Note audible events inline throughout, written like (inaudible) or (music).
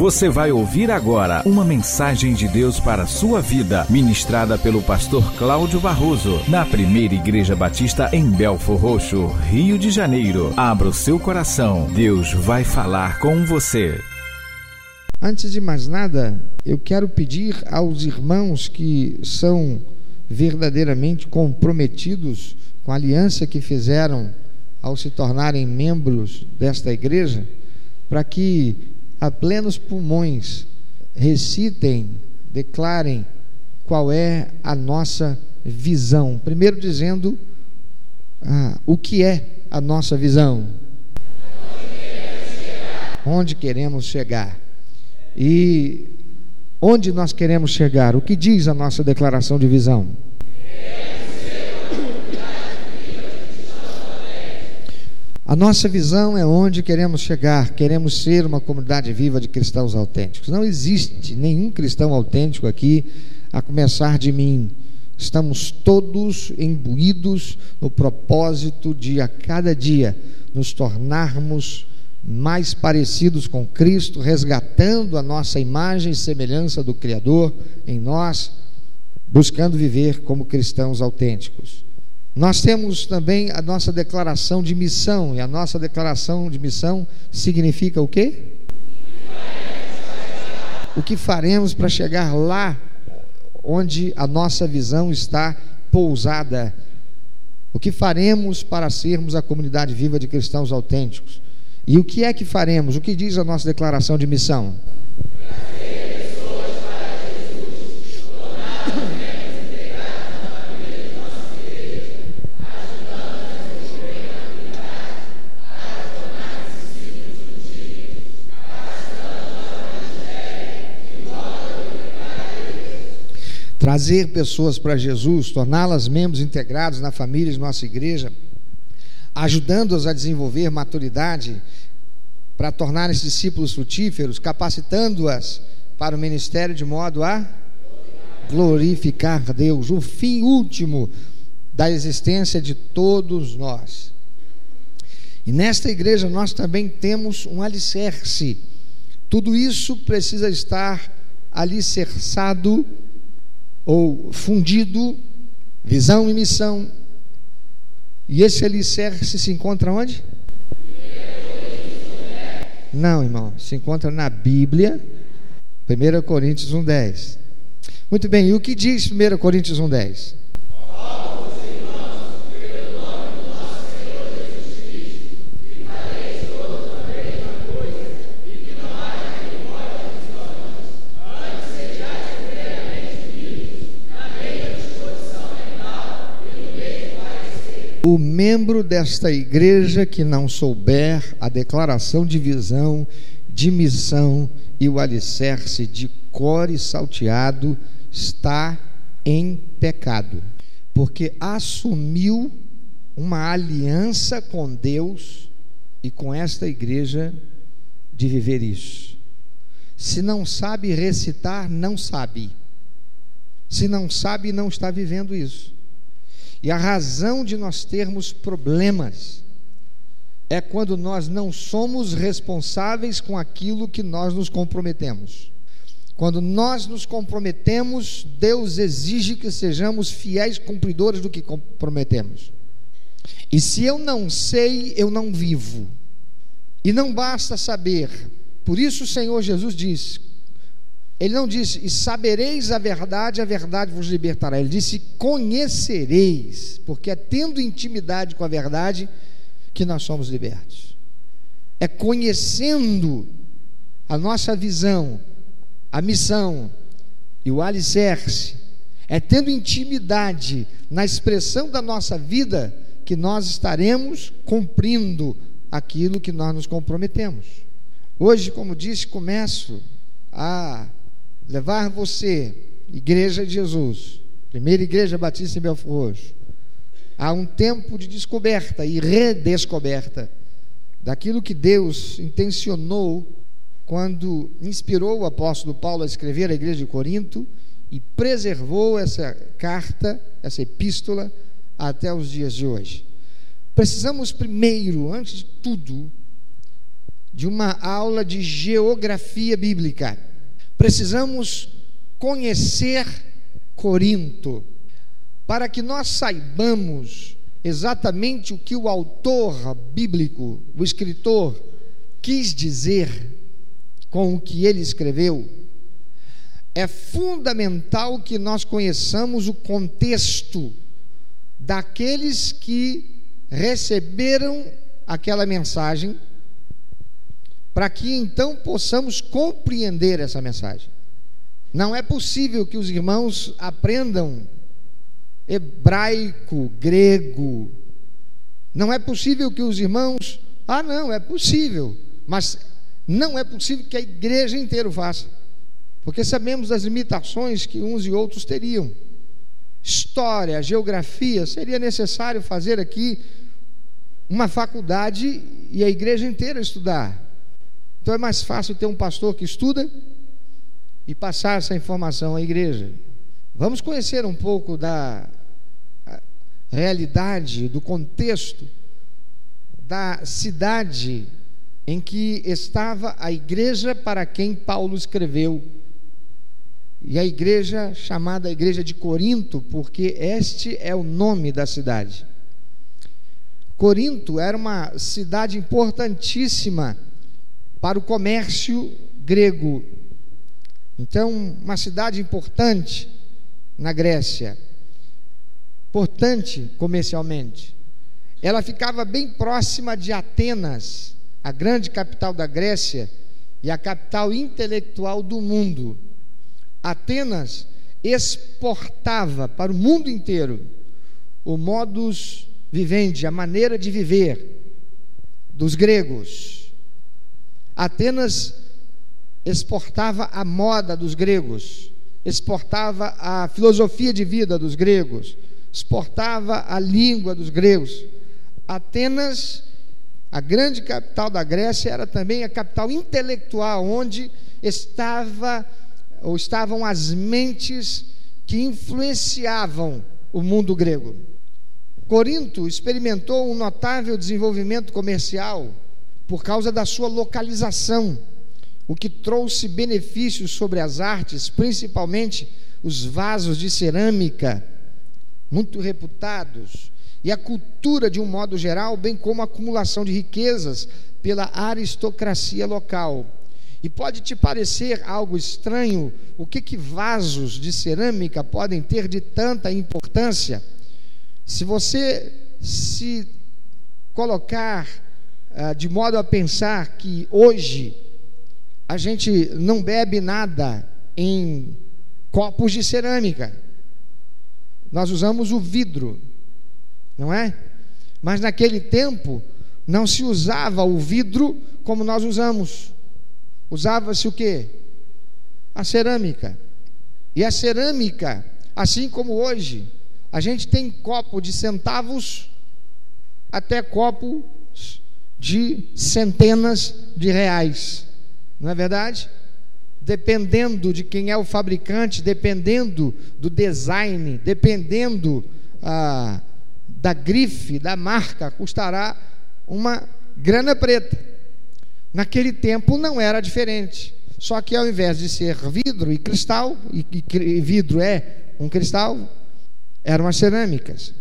Você vai ouvir agora uma mensagem de Deus para a sua vida, ministrada pelo pastor Cláudio Barroso, na primeira Igreja Batista em Belfor Roxo, Rio de Janeiro. Abra o seu coração, Deus vai falar com você. Antes de mais nada, eu quero pedir aos irmãos que são verdadeiramente comprometidos com a aliança que fizeram ao se tornarem membros desta igreja, para que a plenos pulmões recitem, declarem qual é a nossa visão. Primeiro dizendo ah, o que é a nossa visão. Onde queremos chegar. E onde nós queremos chegar? O que diz a nossa declaração de visão? A nossa visão é onde queremos chegar. Queremos ser uma comunidade viva de cristãos autênticos. Não existe nenhum cristão autêntico aqui, a começar de mim. Estamos todos imbuídos no propósito de, a cada dia, nos tornarmos mais parecidos com Cristo, resgatando a nossa imagem e semelhança do Criador em nós, buscando viver como cristãos autênticos. Nós temos também a nossa declaração de missão, e a nossa declaração de missão significa o quê? O que faremos para chegar lá onde a nossa visão está pousada? O que faremos para sermos a comunidade viva de cristãos autênticos? E o que é que faremos? O que diz a nossa declaração de missão? Trazer pessoas para Jesus, torná-las membros integrados na família de nossa igreja, ajudando-as a desenvolver maturidade para tornarem-se discípulos frutíferos, capacitando-as para o ministério de modo a glorificar Deus, o fim último da existência de todos nós. E nesta igreja nós também temos um alicerce. Tudo isso precisa estar alicerçado ou fundido, visão e missão. E esse alicerce se encontra onde? Não, irmão, se encontra na Bíblia, 1 Coríntios 1,10. Muito bem, e o que diz 1 Coríntios 1,10? O membro desta igreja que não souber a declaração de visão, de missão e o alicerce de core salteado está em pecado, porque assumiu uma aliança com Deus e com esta igreja de viver isso. Se não sabe recitar, não sabe. Se não sabe, não está vivendo isso. E a razão de nós termos problemas é quando nós não somos responsáveis com aquilo que nós nos comprometemos. Quando nós nos comprometemos, Deus exige que sejamos fiéis cumpridores do que comprometemos. E se eu não sei, eu não vivo. E não basta saber. Por isso o Senhor Jesus disse: ele não disse, e sabereis a verdade, a verdade vos libertará. Ele disse, conhecereis, porque é tendo intimidade com a verdade que nós somos libertos. É conhecendo a nossa visão, a missão e o alicerce, é tendo intimidade na expressão da nossa vida que nós estaremos cumprindo aquilo que nós nos comprometemos. Hoje, como disse, começo a levar você, Igreja de Jesus, primeira Igreja Batista em Belfort Roxo, a um tempo de descoberta e redescoberta daquilo que Deus intencionou quando inspirou o apóstolo Paulo a escrever a igreja de Corinto e preservou essa carta, essa epístola, até os dias de hoje. Precisamos primeiro, antes de tudo, de uma aula de geografia bíblica. Precisamos conhecer Corinto para que nós saibamos exatamente o que o autor bíblico, o escritor, quis dizer com o que ele escreveu. É fundamental que nós conheçamos o contexto daqueles que receberam aquela mensagem, para que então possamos compreender essa mensagem. Não é possível que os irmãos aprendam hebraico, grego. Não é possível que os irmãos. Ah, não, é possível. Mas não é possível que a igreja inteira faça. Porque sabemos das limitações que uns e outros teriam. História, geografia, seria necessário fazer aqui uma faculdade e a igreja inteira estudar. Então é mais fácil ter um pastor que estuda e passar essa informação à igreja. Vamos conhecer um pouco da realidade, do contexto da cidade em que estava a igreja para quem Paulo escreveu. E a igreja chamada Igreja de Corinto, porque este é o nome da cidade. Corinto era uma cidade importantíssima para o comércio grego. Então, uma cidade importante na Grécia, importante comercialmente. Ela ficava bem próxima de Atenas, a grande capital da Grécia e a capital intelectual do mundo. Atenas exportava para o mundo inteiro o modus vivendi, a maneira de viver dos gregos. Atenas exportava a moda dos gregos, exportava a filosofia de vida dos gregos, exportava a língua dos gregos. Atenas, a grande capital da Grécia, era também a capital intelectual, onde estava ou estavam as mentes que influenciavam o mundo grego. Corinto experimentou um notável desenvolvimento comercial por causa da sua localização, o que trouxe benefícios sobre as artes, principalmente os vasos de cerâmica, muito reputados, e a cultura de um modo geral, bem como a acumulação de riquezas pela aristocracia local. E pode te parecer algo estranho o que, que vasos de cerâmica podem ter de tanta importância? Se você se colocar de modo a pensar que hoje a gente não bebe nada em copos de cerâmica, nós usamos o vidro, não é? Mas naquele tempo não se usava o vidro como nós usamos. Usava-se o que? A cerâmica. E a cerâmica, assim como hoje, a gente tem copo de centavos até copo de centenas de reais. Não é verdade? Dependendo de quem é o fabricante, dependendo do design, dependendo ah, da grife, da marca, custará uma grana preta. Naquele tempo não era diferente. Só que ao invés de ser vidro e cristal, e, e vidro é um cristal, eram as cerâmicas.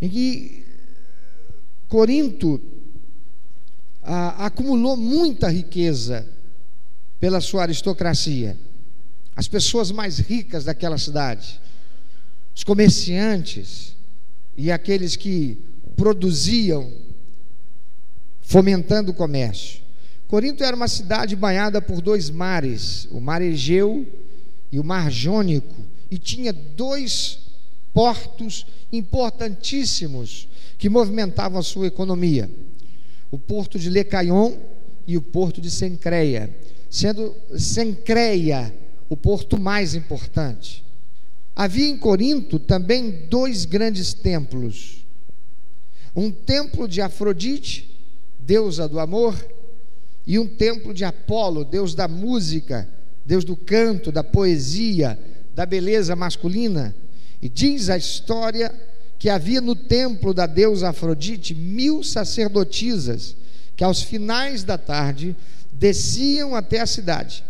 Que Corinto ah, acumulou muita riqueza pela sua aristocracia. As pessoas mais ricas daquela cidade, os comerciantes e aqueles que produziam, fomentando o comércio. Corinto era uma cidade banhada por dois mares, o mar Egeu e o mar Jônico, e tinha dois portos importantíssimos que movimentavam a sua economia: o porto de Lecaion e o porto de Sencreia, sendo Sencreia o porto mais importante. Havia em Corinto também dois grandes templos: um templo de Afrodite, deusa do amor, e um templo de Apolo, deus da música, deus do canto, da poesia, da beleza masculina. E diz a história que havia no templo da deusa Afrodite mil sacerdotisas que aos finais da tarde desciam até a cidade,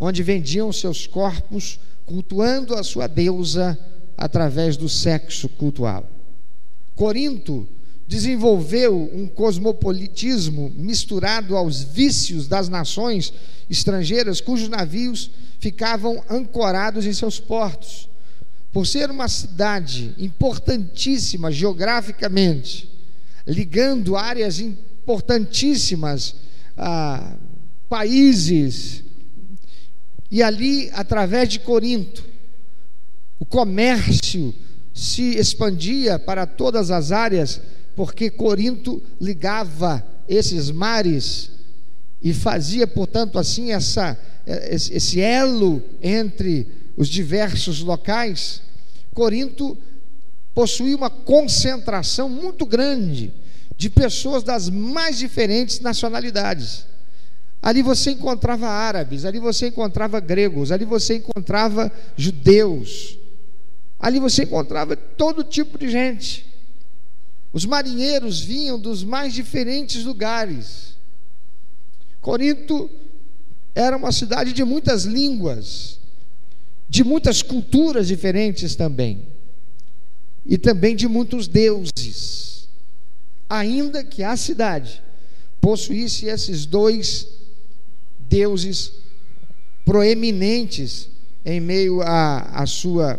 onde vendiam seus corpos, cultuando a sua deusa através do sexo cultual. Corinto desenvolveu um cosmopolitismo misturado aos vícios das nações estrangeiras, cujos navios ficavam ancorados em seus portos. Por ser uma cidade importantíssima geograficamente, ligando áreas importantíssimas a países, e ali, através de Corinto, o comércio se expandia para todas as áreas, porque Corinto ligava esses mares e fazia, portanto, assim essa, esse elo entre os diversos locais. Corinto possuía uma concentração muito grande de pessoas das mais diferentes nacionalidades. Ali você encontrava árabes, ali você encontrava gregos, ali você encontrava judeus, ali você encontrava todo tipo de gente. Os marinheiros vinham dos mais diferentes lugares. Corinto era uma cidade de muitas línguas, de muitas culturas diferentes também, e também de muitos deuses ainda que a cidade possuísse esses dois deuses proeminentes em meio à, sua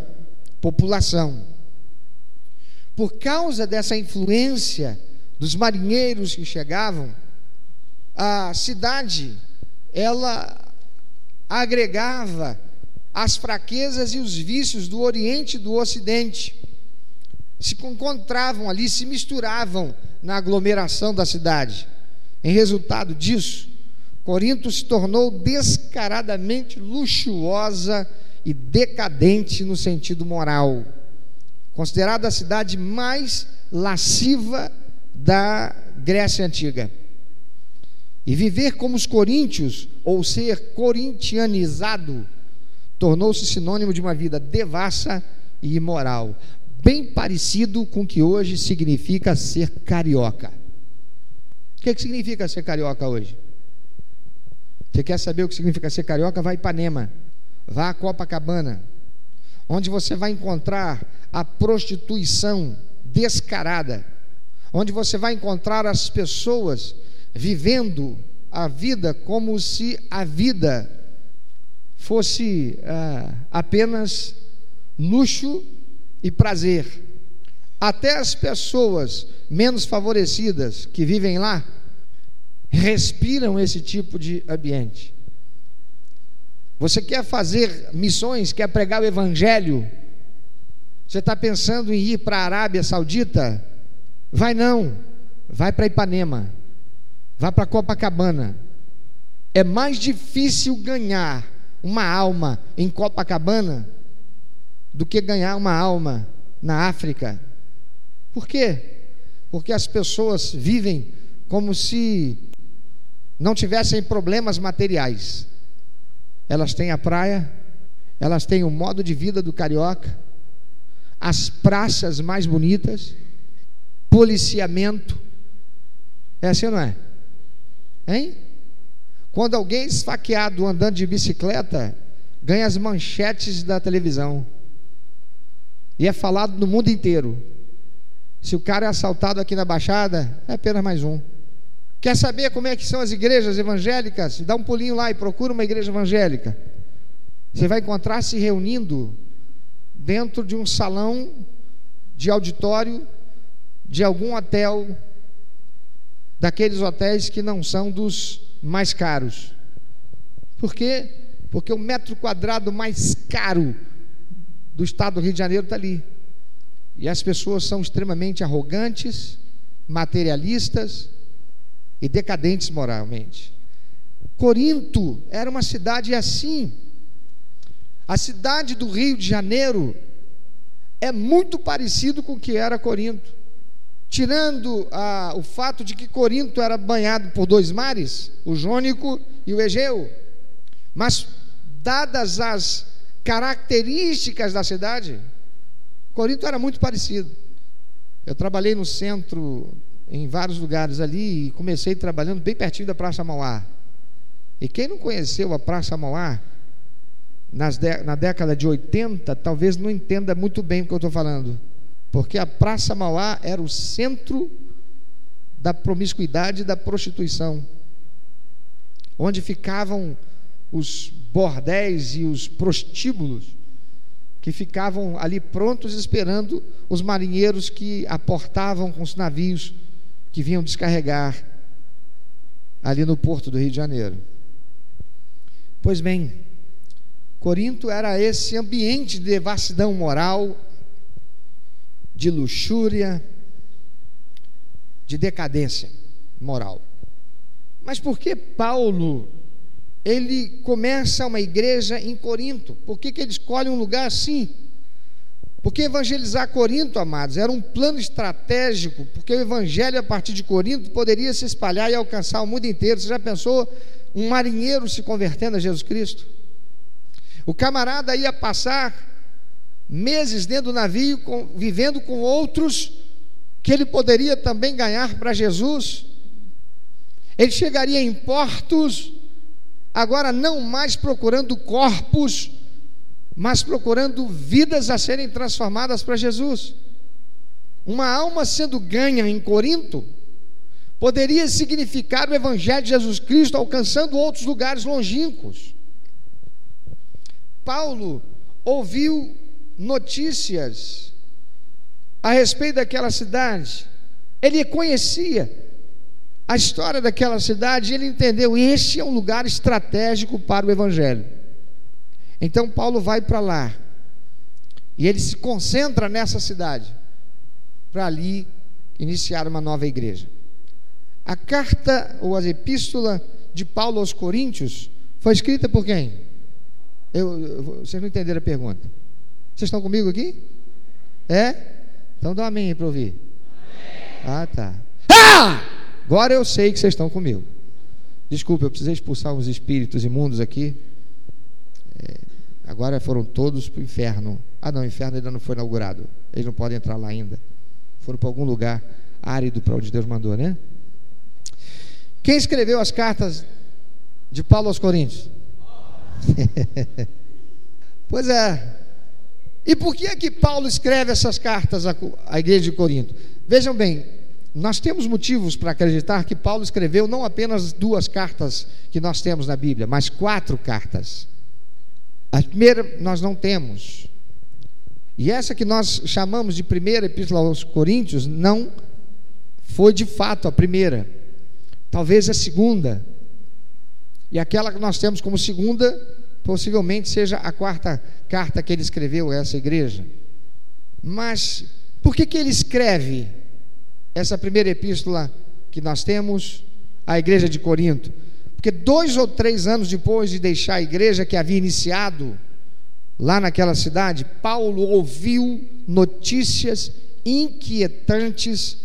população. Por causa dessa influência dos marinheiros que chegavam, a cidade ela agregava as fraquezas e os vícios do Oriente e do Ocidente. Se encontravam ali, se misturavam na aglomeração da cidade. Em resultado disso, Corinto se tornou descaradamente luxuosa e decadente no sentido moral, considerada a cidade mais lasciva da Grécia Antiga. E viver como os coríntios, ou ser corintianizado, tornou-se sinônimo de uma vida devassa e imoral bem parecido com o que hoje significa ser carioca. O que, que significa ser carioca hoje? Você quer saber o que significa ser carioca? Vai a Ipanema, vá a Copacabana, onde você vai encontrar a prostituição descarada, onde você vai encontrar as pessoas vivendo a vida como se a vida fosse ah, apenas luxo e prazer. Até as pessoas menos favorecidas que vivem lá respiram esse tipo de ambiente. Você quer fazer missões, quer pregar o Evangelho? Você está pensando em ir para a Arábia Saudita? Vai não, vai para Ipanema, vai para Copacabana. É mais difícil ganhar uma alma em Copacabana do que ganhar uma alma na África. Por quê? Porque as pessoas vivem como se não tivessem problemas materiais. Elas têm a praia, elas têm o modo de vida do carioca, as praças mais bonitas, policiamento. É assim ou não é? Hein? Quando alguém esfaqueado andando de bicicleta, ganha as manchetes da televisão. E é falado no mundo inteiro. Se o cara é assaltado aqui na Baixada, é apenas mais um. Quer saber como é que são as igrejas evangélicas? Dá um pulinho lá e procura uma igreja evangélica. Você vai encontrar se reunindo dentro de um salão de auditório de algum hotel, daqueles hotéis que não são dos mais caros. Por quê? Porque o metro quadrado mais caro do estado do Rio de Janeiro está ali. E as pessoas são extremamente arrogantes, materialistas e decadentes moralmente. Corinto era uma cidade assim. A cidade do Rio de Janeiro é muito parecido com o que era Corinto. Tirando o fato de que Corinto era banhado por dois mares, o Jônico e o Egeu. Mas, dadas as características da cidade, Corinto era muito parecido. Eu trabalhei no centro em vários lugares ali e comecei trabalhando bem pertinho da Praça Mauá. E quem não conheceu a Praça Mauá, na década de 80, talvez não entenda muito bem o que eu estou falando. Porque a Praça Mauá era o centro da promiscuidade e da prostituição, onde ficavam os bordéis e os prostíbulos que ficavam ali prontos esperando os marinheiros que aportavam com os navios que vinham descarregar ali no porto do Rio de Janeiro. Pois bem, Corinto era esse ambiente de devassidão moral, de luxúria, de decadência moral. Mas por que Paulo ele começa uma igreja em Corinto? Por que, que ele escolhe um lugar assim? Porque evangelizar Corinto, amados, era um plano estratégico, porque o evangelho a partir de Corinto poderia se espalhar e alcançar o mundo inteiro. Você já pensou um marinheiro se convertendo a Jesus Cristo? O camarada ia passar meses dentro do navio, com, vivendo com outros que ele poderia também ganhar para Jesus. Ele chegaria em portos, agora não mais procurando corpos, mas procurando vidas a serem transformadas para Jesus. Uma alma sendo ganha em Corinto poderia significar o Evangelho de Jesus Cristo alcançando outros lugares longínquos. Paulo ouviu notícias a respeito daquela cidade, ele conhecia a história daquela cidade, ele entendeu: este é um lugar estratégico para o Evangelho. Então Paulo vai para lá e ele se concentra nessa cidade para ali iniciar uma nova igreja. A carta ou a epístola de Paulo aos Coríntios foi escrita por quem? Eu, eu, vocês não entenderam a pergunta. Vocês estão comigo aqui? É? Então dá um amém para ouvir. Amém. Ah, tá. Ah! Agora eu sei que vocês estão comigo. Desculpe, eu precisei expulsar uns espíritos imundos aqui. É, agora foram todos para o inferno. Ah, não, o inferno ainda não foi inaugurado. Eles não podem entrar lá ainda. Foram para algum lugar árido para onde Deus mandou, né? Quem escreveu as cartas de Paulo aos Coríntios? (laughs) pois é. E por que é que Paulo escreve essas cartas à, à igreja de Corinto? Vejam bem, nós temos motivos para acreditar que Paulo escreveu não apenas duas cartas que nós temos na Bíblia, mas quatro cartas. A primeira nós não temos. E essa que nós chamamos de primeira epístola aos Coríntios não foi de fato a primeira. Talvez a segunda. E aquela que nós temos como segunda, possivelmente seja a quarta carta que ele escreveu a essa igreja. Mas por que, que ele escreve essa primeira epístola que nós temos à igreja de Corinto? Porque dois ou três anos depois de deixar a igreja que havia iniciado lá naquela cidade, Paulo ouviu notícias inquietantes,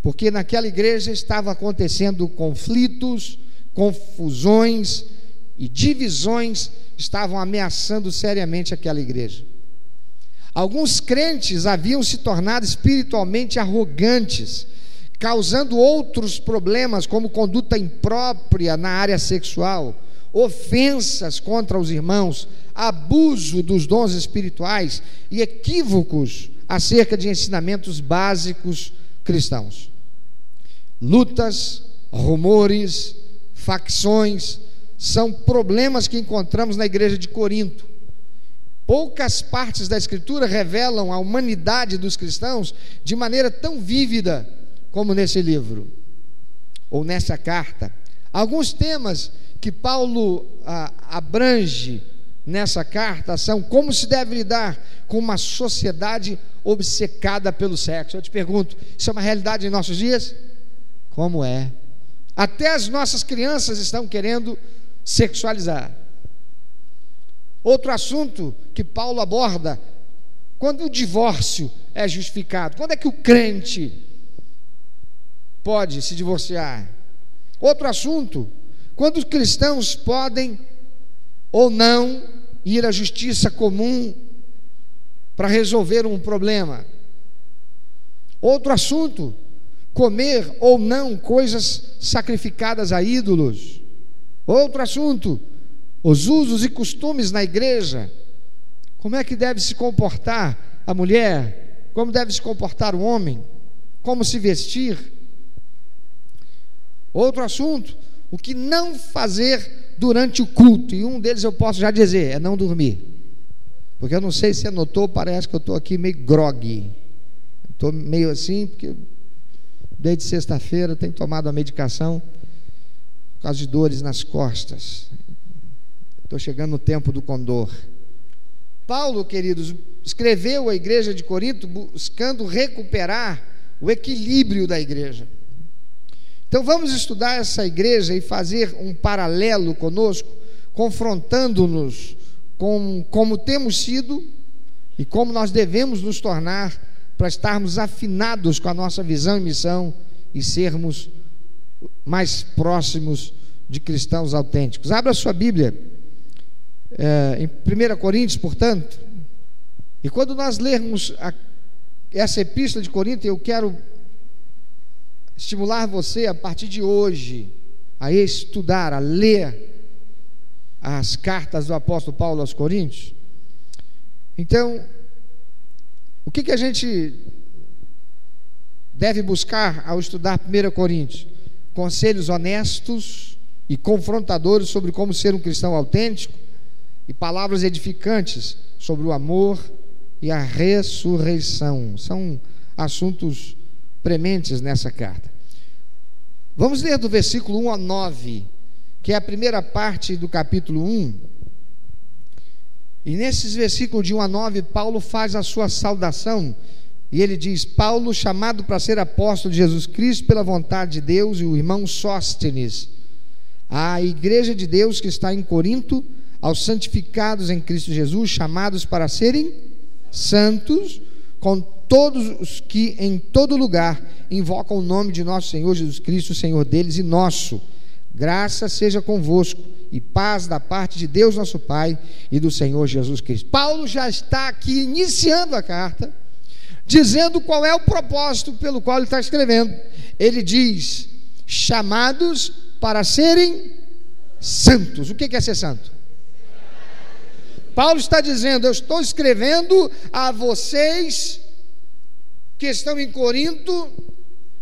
porque naquela igreja estavam acontecendo conflitos, confusões e divisões estavam ameaçando seriamente aquela igreja. Alguns crentes haviam se tornado espiritualmente arrogantes, causando outros problemas, como conduta imprópria na área sexual, ofensas contra os irmãos, abuso dos dons espirituais e equívocos acerca de ensinamentos básicos cristãos. Lutas, rumores, facções, são problemas que encontramos na igreja de Corinto. Poucas partes da Escritura revelam a humanidade dos cristãos de maneira tão vívida como nesse livro, ou nessa carta. Alguns temas que Paulo ah, abrange nessa carta são como se deve lidar com uma sociedade obcecada pelo sexo. Eu te pergunto, isso é uma realidade em nossos dias? Como é? Até as nossas crianças estão querendo sexualizar. Outro assunto que Paulo aborda, quando o divórcio é justificado, quando é que o crente pode se divorciar? Outro assunto, quando os cristãos podem ou não ir à justiça comum para resolver um problema. Outro assunto, comer ou não coisas sacrificadas a ídolos. Outro assunto, os usos e costumes na igreja. Como é que deve se comportar a mulher? Como deve se comportar o homem? Como se vestir? Outro assunto, o que não fazer durante o culto. E um deles eu posso já dizer, é não dormir. Porque eu não sei se você notou, parece que eu estou aqui meio grog. Estou meio assim, porque desde sexta-feira tenho tomado a medicação por causa de dores nas costas. Estou chegando no tempo do condor. Paulo, queridos, escreveu à igreja de Corinto buscando recuperar o equilíbrio da igreja. Então vamos estudar essa igreja e fazer um paralelo conosco, confrontando-nos com como temos sido e como nós devemos nos tornar para estarmos afinados com a nossa visão e missão e sermos mais próximos de cristãos autênticos. Abra sua Bíblia é, em 1 Coríntios, portanto, e quando nós lermos a, essa epístola de Corinto, eu quero estimular você a partir de hoje a estudar, a ler as cartas do apóstolo Paulo aos Coríntios. Então, o que, que a gente deve buscar ao estudar 1 Coríntios? Conselhos honestos e confrontadores sobre como ser um cristão autêntico e palavras edificantes sobre o amor e a ressurreição. São assuntos prementes nessa carta. Vamos ler do versículo 1 a 9, que é a primeira parte do capítulo 1. E nesses versículos de 1 a 9, Paulo faz a sua saudação. E ele diz: Paulo, chamado para ser apóstolo de Jesus Cristo pela vontade de Deus, e o irmão Sóstenes, a igreja de Deus que está em Corinto, aos santificados em Cristo Jesus, chamados para serem santos, com todos os que em todo lugar invocam o nome de nosso Senhor Jesus Cristo, Senhor deles e nosso. Graça seja convosco e paz da parte de Deus nosso Pai e do Senhor Jesus Cristo. Paulo já está aqui iniciando a carta, dizendo qual é o propósito pelo qual ele está escrevendo. Ele diz: chamados para serem santos. O que é ser santo? Paulo está dizendo: Eu estou escrevendo a vocês que estão em Corinto,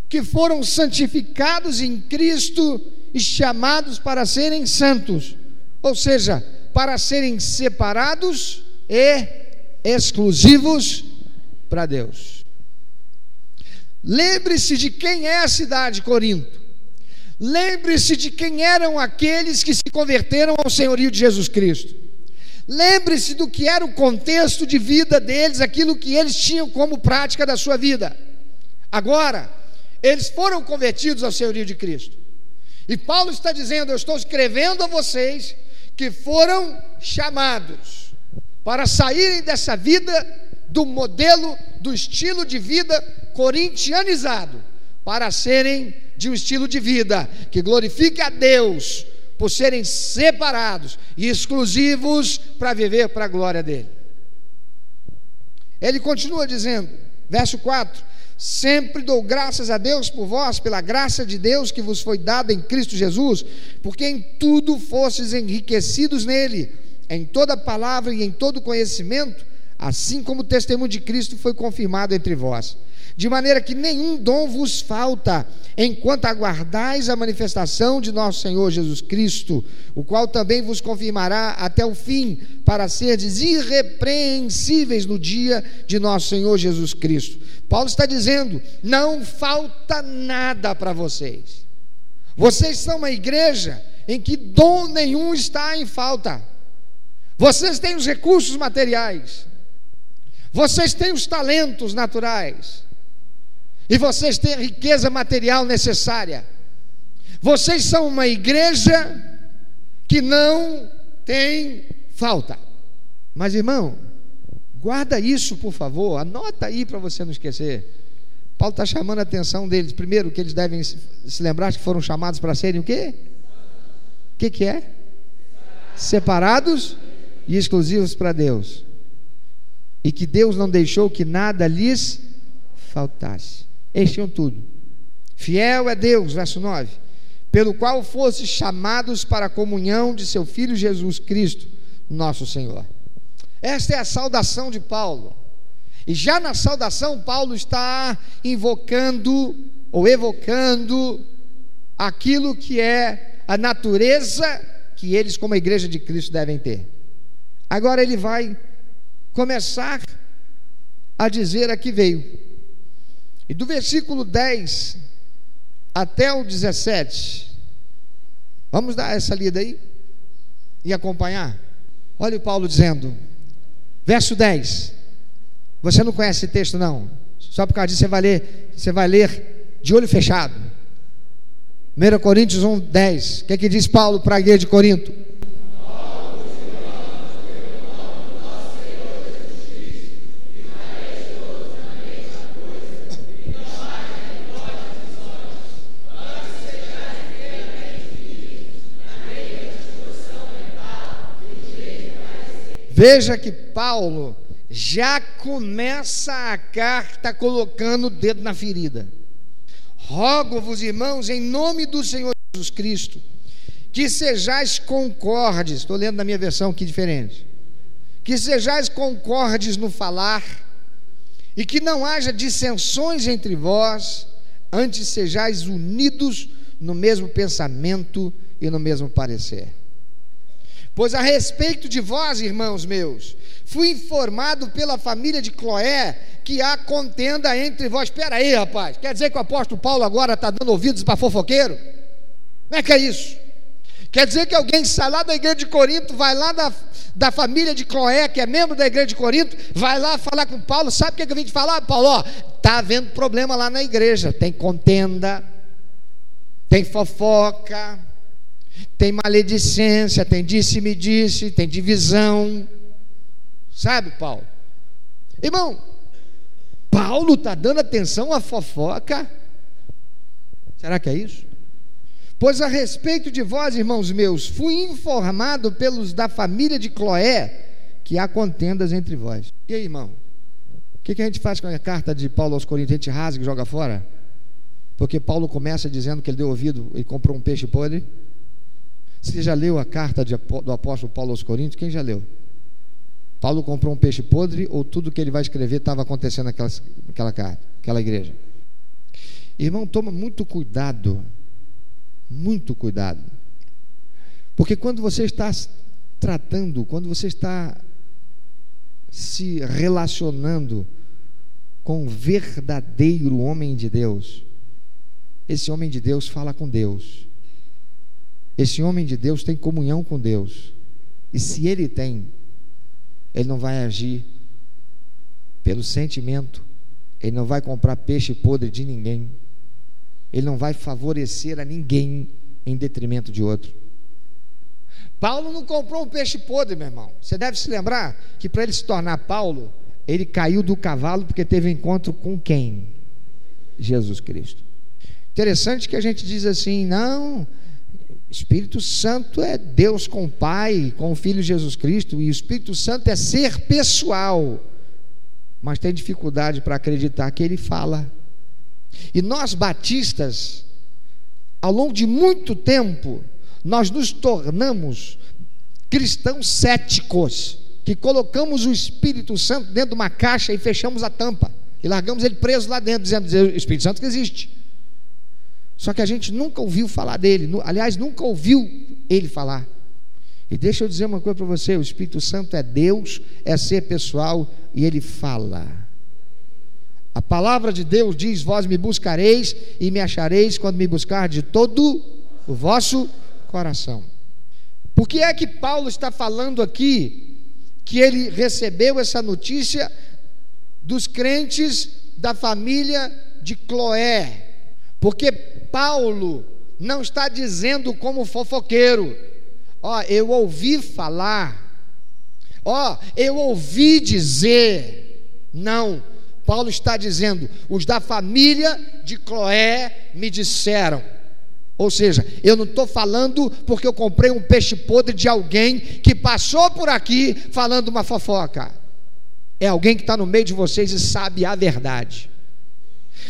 que foram santificados em Cristo e chamados para serem santos, ou seja, para serem separados e exclusivos para Deus. Lembre-se de quem é a cidade de Corinto. Lembre-se de quem eram aqueles que se converteram ao senhorio de Jesus Cristo. Lembre-se do que era o contexto de vida deles, aquilo que eles tinham como prática da sua vida. Agora, eles foram convertidos ao senhorio de Cristo. E Paulo está dizendo: Eu estou escrevendo a vocês que foram chamados para saírem dessa vida do modelo, do estilo de vida corintianizado, para serem de um estilo de vida que glorifique a Deus por serem separados e exclusivos para viver para a glória dele. Ele continua dizendo, verso 4: Sempre dou graças a Deus por vós, pela graça de Deus que vos foi dada em Cristo Jesus, porque em tudo fostes enriquecidos nele, em toda palavra e em todo conhecimento, assim como o testemunho de Cristo foi confirmado entre vós de maneira que nenhum dom vos falta, enquanto aguardais a manifestação de nosso Senhor Jesus Cristo, o qual também vos confirmará até o fim, para serdes irrepreensíveis no dia de nosso Senhor Jesus Cristo. Paulo está dizendo: não falta nada para vocês. Vocês são uma igreja em que dom nenhum está em falta. Vocês têm os recursos materiais. Vocês têm os talentos naturais e vocês têm a riqueza material necessária. Vocês são uma igreja que não tem falta. Mas irmão, guarda isso, por favor, anota aí para você não esquecer. Paulo está chamando a atenção deles. Primeiro, que eles devem se lembrar que foram chamados para serem o quê? O que, que é? Separados e exclusivos para Deus. E que Deus não deixou que nada lhes faltasse. Enchiam tudo. Fiel é Deus, verso 9, pelo qual fosse chamados para a comunhão de seu Filho Jesus Cristo, nosso Senhor. Esta é a saudação de Paulo. E já na saudação, Paulo está invocando ou evocando aquilo que é a natureza que eles, como a igreja de Cristo, devem ter. Agora ele vai começar a dizer a que veio. E do versículo 10 até o 17, vamos dar essa lida aí e acompanhar. Olha o Paulo dizendo, verso 10. Você não conhece esse texto, não? Só por causa disso você vai ler, você vai ler de olho fechado. 1 Coríntios 1, 10. O que, é que diz Paulo para a igreja de Corinto? Veja que Paulo já começa a carta colocando o dedo na ferida. Rogo-vos, irmãos, em nome do Senhor Jesus Cristo, que sejais concordes, estou lendo na minha versão aqui diferente, que sejais concordes no falar, e que não haja dissensões entre vós, antes sejais unidos no mesmo pensamento e no mesmo parecer. Pois a respeito de vós, irmãos meus, fui informado pela família de Cloé que há contenda entre vós. Espera aí, rapaz, quer dizer que o apóstolo Paulo agora está dando ouvidos para fofoqueiro? Como é que é isso? Quer dizer que alguém sai lá da igreja de Corinto, vai lá da, da família de Cloé, que é membro da igreja de Corinto, vai lá falar com Paulo, sabe o que, é que eu vim te falar? Paulo, está havendo problema lá na igreja, tem contenda, tem fofoca, tem maledicência, tem disse-me disse, tem divisão. Sabe, Paulo? Irmão, Paulo está dando atenção à fofoca. Será que é isso? Pois a respeito de vós, irmãos meus, fui informado pelos da família de Cloé que há contendas entre vós. E aí, irmão? O que, que a gente faz com a carta de Paulo aos Coríntios? A gente rasga e joga fora? Porque Paulo começa dizendo que ele deu ouvido e comprou um peixe podre. Você já leu a carta de, do apóstolo Paulo aos Coríntios? Quem já leu? Paulo comprou um peixe podre ou tudo que ele vai escrever estava acontecendo naquela, naquela carta, naquela igreja? Irmão, toma muito cuidado, muito cuidado. Porque quando você está tratando, quando você está se relacionando com um verdadeiro homem de Deus, esse homem de Deus fala com Deus. Esse homem de Deus tem comunhão com Deus. E se ele tem, ele não vai agir pelo sentimento, ele não vai comprar peixe podre de ninguém, ele não vai favorecer a ninguém em detrimento de outro. Paulo não comprou um peixe podre, meu irmão. Você deve se lembrar que para ele se tornar Paulo, ele caiu do cavalo porque teve encontro com quem? Jesus Cristo. Interessante que a gente diz assim: não, Espírito Santo é Deus com o Pai, com o Filho Jesus Cristo, e o Espírito Santo é ser pessoal, mas tem dificuldade para acreditar que ele fala. E nós batistas, ao longo de muito tempo, nós nos tornamos cristãos céticos, que colocamos o Espírito Santo dentro de uma caixa e fechamos a tampa, e largamos ele preso lá dentro, dizendo: o Espírito Santo que existe. Só que a gente nunca ouviu falar dele, aliás, nunca ouviu ele falar. E deixa eu dizer uma coisa para você: o Espírito Santo é Deus, é ser pessoal e ele fala. A palavra de Deus diz: Vós me buscareis e me achareis quando me buscar de todo o vosso coração. Por que é que Paulo está falando aqui que ele recebeu essa notícia dos crentes da família de Cloé? Porque Paulo não está dizendo como fofoqueiro, ó, eu ouvi falar, ó, eu ouvi dizer, não, Paulo está dizendo, os da família de Cloé me disseram, ou seja, eu não estou falando porque eu comprei um peixe podre de alguém que passou por aqui falando uma fofoca. É alguém que está no meio de vocês e sabe a verdade.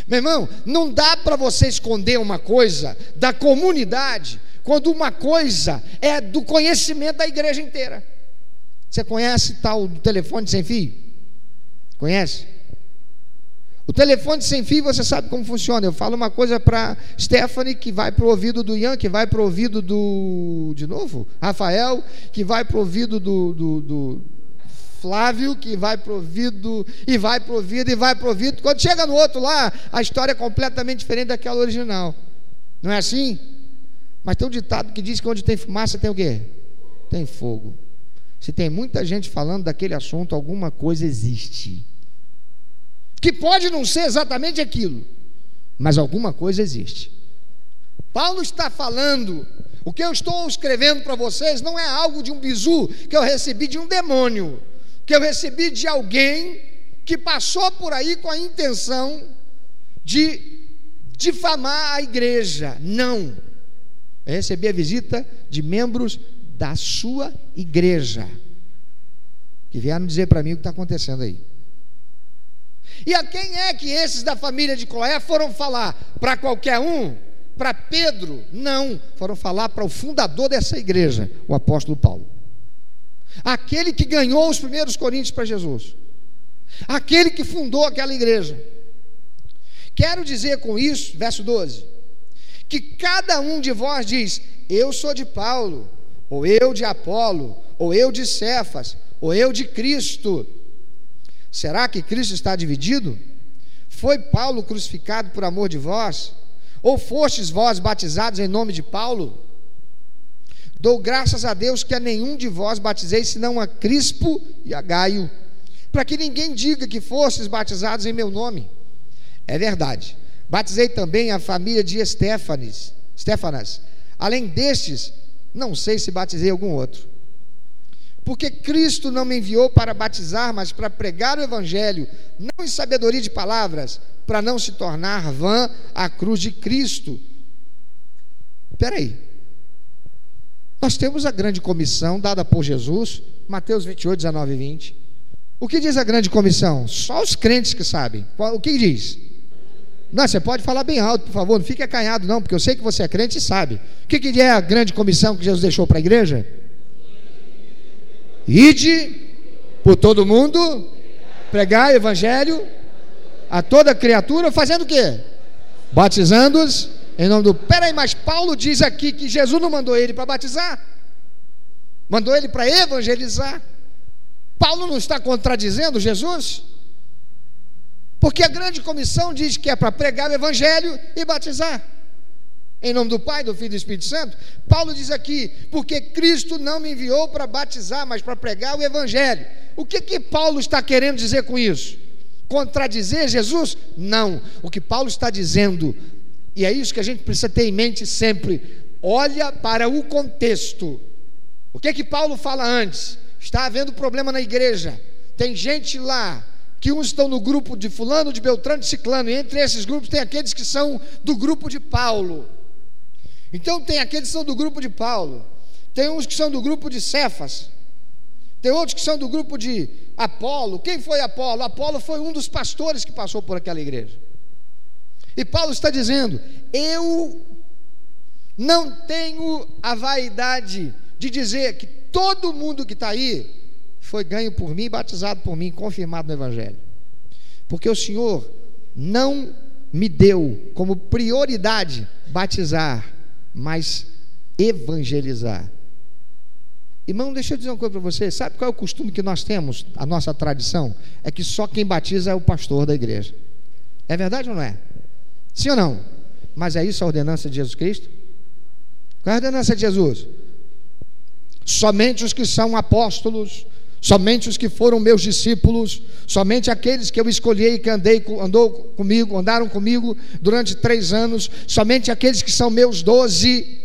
Meu irmão, não dá para você esconder uma coisa da comunidade quando uma coisa é do conhecimento da igreja inteira. Você conhece tal telefone sem fio? Conhece? O telefone sem fio, você sabe como funciona. Eu falo uma coisa para Stephanie, que vai para o ouvido do Ian, que vai para o ouvido do. De novo? Rafael, que vai para o ouvido do, do, do Flávio, que vai para o ouvido, e vai para o ouvido, e vai para o ouvido. Quando chega no outro lá, a história é completamente diferente daquela original. Não é assim? Mas tem um ditado que diz que onde tem fumaça tem o quê? Tem fogo. Se tem muita gente falando daquele assunto, alguma coisa existe que pode não ser exatamente aquilo, mas alguma coisa existe. Paulo está falando, o que eu estou escrevendo para vocês não é algo de um bizu que eu recebi de um demônio, que eu recebi de alguém que passou por aí com a intenção de difamar a igreja. Não. Eu recebi a visita de membros da sua igreja, que vieram dizer para mim o que está acontecendo aí. E a quem é que esses da família de Cloé foram falar? Para qualquer um? Para Pedro? Não, foram falar para o fundador dessa igreja, o apóstolo Paulo. Aquele que ganhou os primeiros coríntios para Jesus. Aquele que fundou aquela igreja. Quero dizer com isso, verso 12, que cada um de vós diz: Eu sou de Paulo, ou eu de Apolo, ou eu de Cefas, ou eu de Cristo. Será que Cristo está dividido? Foi Paulo crucificado por amor de vós? Ou fostes vós batizados em nome de Paulo? Dou graças a Deus que a nenhum de vós batizei, senão a Crispo e a Gaio, para que ninguém diga que fostes batizados em meu nome. É verdade. Batizei também a família de Estéfanes, Stefanas. Além destes, não sei se batizei algum outro. Porque Cristo não me enviou para batizar, mas para pregar o Evangelho, não em sabedoria de palavras, para não se tornar vã a cruz de Cristo. Espera aí. Nós temos a grande comissão dada por Jesus, Mateus 28, 19 e 20. O que diz a grande comissão? Só os crentes que sabem. O que diz? Não, você pode falar bem alto, por favor, não fique acanhado, não, porque eu sei que você é crente e sabe. O que, que é a grande comissão que Jesus deixou para a igreja? Ide por todo mundo, pregar o evangelho a toda criatura, fazendo o quê? Batizando-os em nome do. Peraí, mas Paulo diz aqui que Jesus não mandou ele para batizar, mandou ele para evangelizar. Paulo não está contradizendo Jesus? Porque a grande comissão diz que é para pregar o evangelho e batizar. Em nome do Pai, do Filho e do Espírito Santo, Paulo diz aqui: porque Cristo não me enviou para batizar, mas para pregar o Evangelho. O que que Paulo está querendo dizer com isso? Contradizer Jesus? Não. O que Paulo está dizendo, e é isso que a gente precisa ter em mente sempre: olha para o contexto. O que que Paulo fala antes? Está havendo problema na igreja. Tem gente lá que uns estão no grupo de fulano, de Beltrano, de Ciclano, e entre esses grupos tem aqueles que são do grupo de Paulo. Então tem aqueles que são do grupo de Paulo, tem uns que são do grupo de Cefas, tem outros que são do grupo de Apolo. Quem foi Apolo? Apolo foi um dos pastores que passou por aquela igreja. E Paulo está dizendo: Eu não tenho a vaidade de dizer que todo mundo que está aí foi ganho por mim, batizado por mim, confirmado no Evangelho. Porque o Senhor não me deu como prioridade batizar mas evangelizar. Irmão, deixa eu dizer uma coisa para você. Sabe qual é o costume que nós temos? A nossa tradição é que só quem batiza é o pastor da igreja. É verdade ou não é? Sim ou não? Mas é isso a ordenança de Jesus Cristo? Qual é a ordenança de Jesus? Somente os que são apóstolos, somente os que foram meus discípulos, somente aqueles que eu escolhi e que andei, andou comigo, andaram comigo durante três anos, somente aqueles que são meus doze,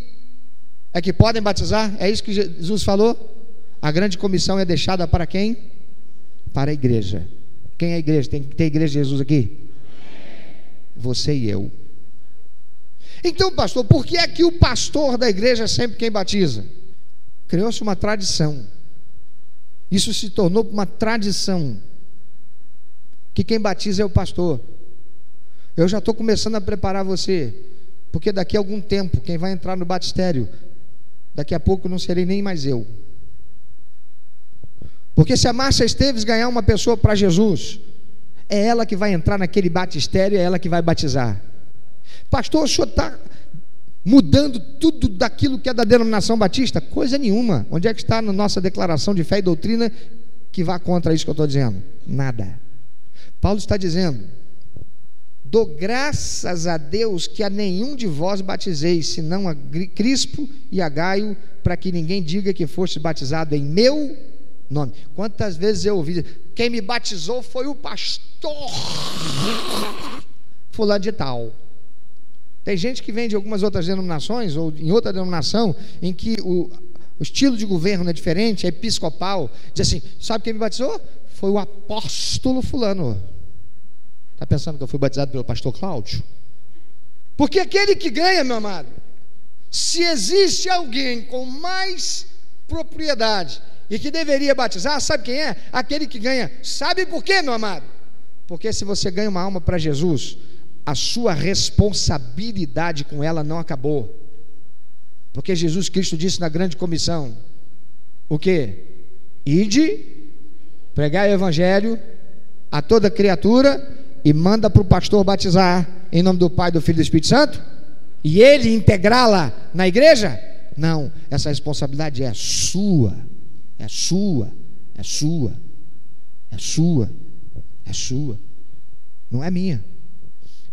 é que podem batizar? É isso que Jesus falou? A grande comissão é deixada para quem? Para a igreja. Quem é a igreja? Tem, tem igreja de Jesus aqui? Você e eu. Então, pastor, por que é que o pastor da igreja é sempre quem batiza? Criou-se uma tradição isso se tornou uma tradição. Que quem batiza é o pastor. Eu já estou começando a preparar você, porque daqui a algum tempo, quem vai entrar no batistério, daqui a pouco não serei nem mais eu. Porque se a Márcia Esteves ganhar uma pessoa para Jesus, é ela que vai entrar naquele batistério, é ela que vai batizar. Pastor, o senhor está mudando tudo daquilo que é da denominação batista? Coisa nenhuma. Onde é que está na nossa declaração de fé e doutrina que vá contra isso que eu estou dizendo? Nada. Paulo está dizendo: dou graças a Deus que a nenhum de vós batizei, senão a Crispo e a Gaio, para que ninguém diga que foste batizado em meu nome. Quantas vezes eu ouvi, quem me batizou foi o pastor fulano de tal. Tem gente que vem de algumas outras denominações, ou em outra denominação, em que o, o estilo de governo é diferente, é episcopal. Diz assim: sabe quem me batizou? Foi o apóstolo Fulano. Está pensando que eu fui batizado pelo pastor Cláudio? Porque aquele que ganha, meu amado, se existe alguém com mais propriedade e que deveria batizar, sabe quem é? Aquele que ganha. Sabe por quê, meu amado? Porque se você ganha uma alma para Jesus, a sua responsabilidade com ela não acabou. Porque Jesus Cristo disse na grande comissão: o que? Ide, pregar o evangelho a toda criatura e manda para o pastor batizar em nome do Pai, do Filho e do Espírito Santo? E ele integrá-la na igreja? Não, essa responsabilidade é sua, é sua, é sua, é sua, é sua, não é minha.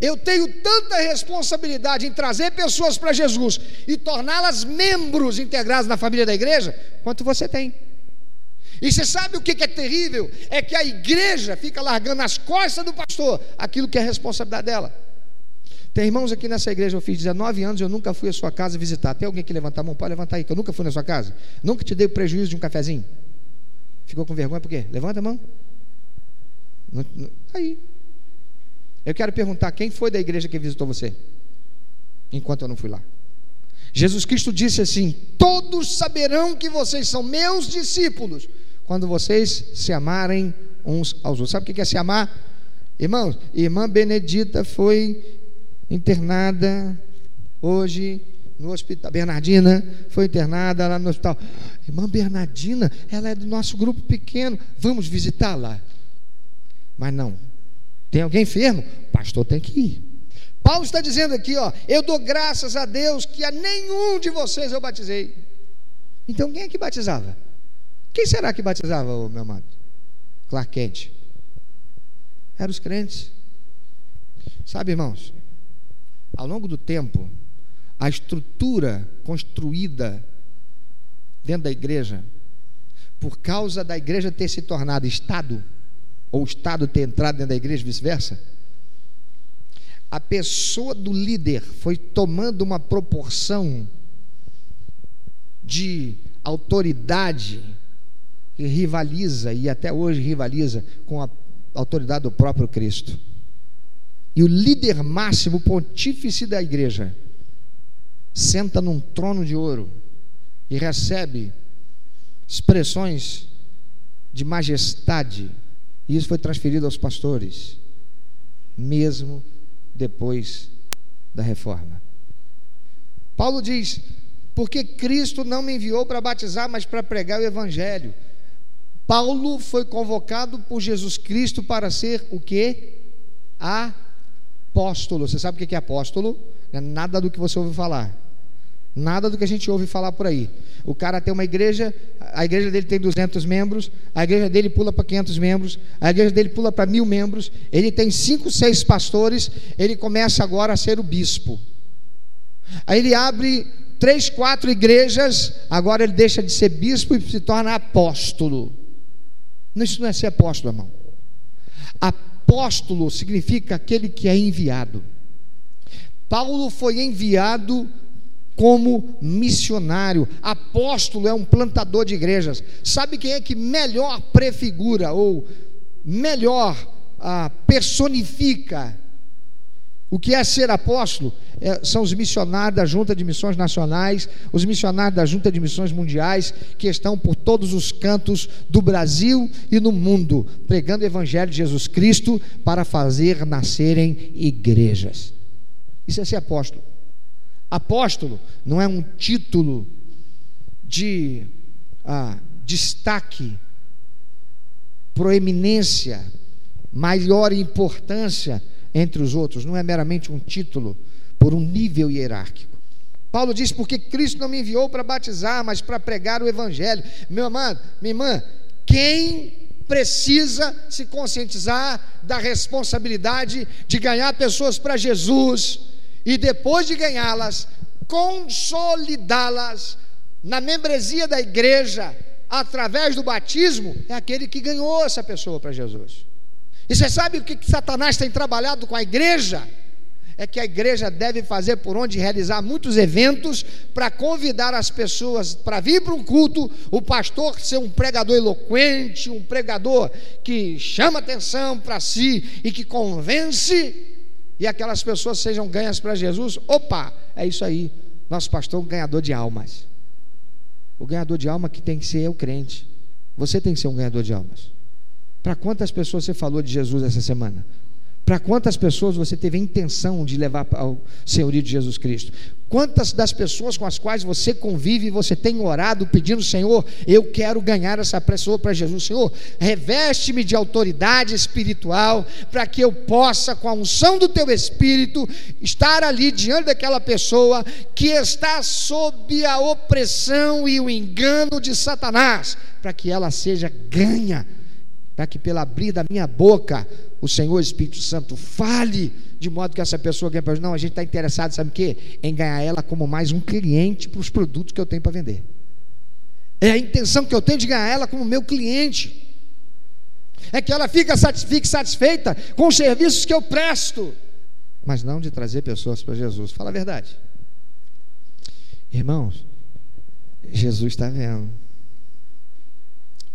Eu tenho tanta responsabilidade em trazer pessoas para Jesus e torná-las membros integrados na família da igreja, quanto você tem. E você sabe o que é terrível? É que a igreja fica largando nas costas do pastor aquilo que é responsabilidade dela. Tem irmãos aqui nessa igreja, eu fiz 19 anos, eu nunca fui à sua casa visitar. Tem alguém que levantar a mão? Pode levantar aí, que eu nunca fui na sua casa. Nunca te dei o prejuízo de um cafezinho. Ficou com vergonha por quê? Levanta a mão. Aí. Eu quero perguntar: quem foi da igreja que visitou você? Enquanto eu não fui lá. Jesus Cristo disse assim: Todos saberão que vocês são meus discípulos, quando vocês se amarem uns aos outros. Sabe o que é se amar? Irmãos, irmã Benedita foi internada hoje no hospital. Bernardina foi internada lá no hospital. Irmã Bernardina, ela é do nosso grupo pequeno. Vamos visitá-la. Mas não, tem alguém enfermo? O pastor tem que ir. Paulo está dizendo aqui, ó, eu dou graças a Deus que a nenhum de vocês eu batizei. Então quem é que batizava? Quem será que batizava, meu amado? Clark Kent. Eram os crentes. Sabe, irmãos, ao longo do tempo, a estrutura construída dentro da igreja, por causa da igreja ter se tornado Estado, ou o Estado ter entrado dentro da igreja, vice-versa, a pessoa do líder foi tomando uma proporção de autoridade que rivaliza e até hoje rivaliza com a autoridade do próprio Cristo. E o líder máximo, o pontífice da igreja, senta num trono de ouro e recebe expressões de majestade e isso foi transferido aos pastores, mesmo depois da reforma. Paulo diz: porque Cristo não me enviou para batizar, mas para pregar o Evangelho. Paulo foi convocado por Jesus Cristo para ser o que? Apóstolo. Você sabe o que é apóstolo? é nada do que você ouve falar. Nada do que a gente ouve falar por aí. O cara tem uma igreja, a igreja dele tem 200 membros, a igreja dele pula para 500 membros, a igreja dele pula para mil membros, ele tem cinco, seis pastores, ele começa agora a ser o bispo. Aí ele abre três, quatro igrejas, agora ele deixa de ser bispo e se torna apóstolo. Isso não é ser apóstolo, irmão. Apóstolo significa aquele que é enviado. Paulo foi enviado como missionário. Apóstolo é um plantador de igrejas. Sabe quem é que melhor prefigura ou melhor ah, personifica O que é ser apóstolo? É, são os missionários da Junta de Missões Nacionais, os missionários da Junta de Missões Mundiais, que estão por todos os cantos do Brasil e no mundo, pregando o Evangelho de Jesus Cristo para fazer nascerem igrejas. Isso é ser apóstolo. Apóstolo não é um título de ah, destaque, proeminência, maior importância entre os outros, não é meramente um título por um nível hierárquico. Paulo diz: porque Cristo não me enviou para batizar, mas para pregar o Evangelho. Meu amado, minha irmã, quem precisa se conscientizar da responsabilidade de ganhar pessoas para Jesus e depois de ganhá-las, consolidá-las na membresia da igreja através do batismo, é aquele que ganhou essa pessoa para Jesus. E você sabe o que Satanás tem trabalhado com a igreja? É que a igreja deve fazer por onde realizar muitos eventos para convidar as pessoas para vir para um culto, o pastor ser um pregador eloquente, um pregador que chama atenção para si e que convence, e aquelas pessoas sejam ganhas para Jesus. Opa, é isso aí. Nosso pastor é um ganhador de almas. O ganhador de alma que tem que ser é o crente. Você tem que ser um ganhador de almas. Para quantas pessoas você falou de Jesus essa semana? Para quantas pessoas você teve a intenção de levar ao senhorio de Jesus Cristo? Quantas das pessoas com as quais você convive, você tem orado pedindo, Senhor, eu quero ganhar essa pessoa para Jesus, Senhor, reveste-me de autoridade espiritual, para que eu possa, com a unção do teu Espírito, estar ali diante daquela pessoa que está sob a opressão e o engano de Satanás, para que ela seja ganha para que pelo abrir da minha boca o Senhor Espírito Santo fale de modo que essa pessoa ganhe para Não, a gente está interessado, sabe o quê? Em ganhar ela como mais um cliente para os produtos que eu tenho para vender. É a intenção que eu tenho de ganhar ela como meu cliente. É que ela fique satisfeita com os serviços que eu presto, mas não de trazer pessoas para Jesus. Fala a verdade. Irmãos, Jesus está vendo.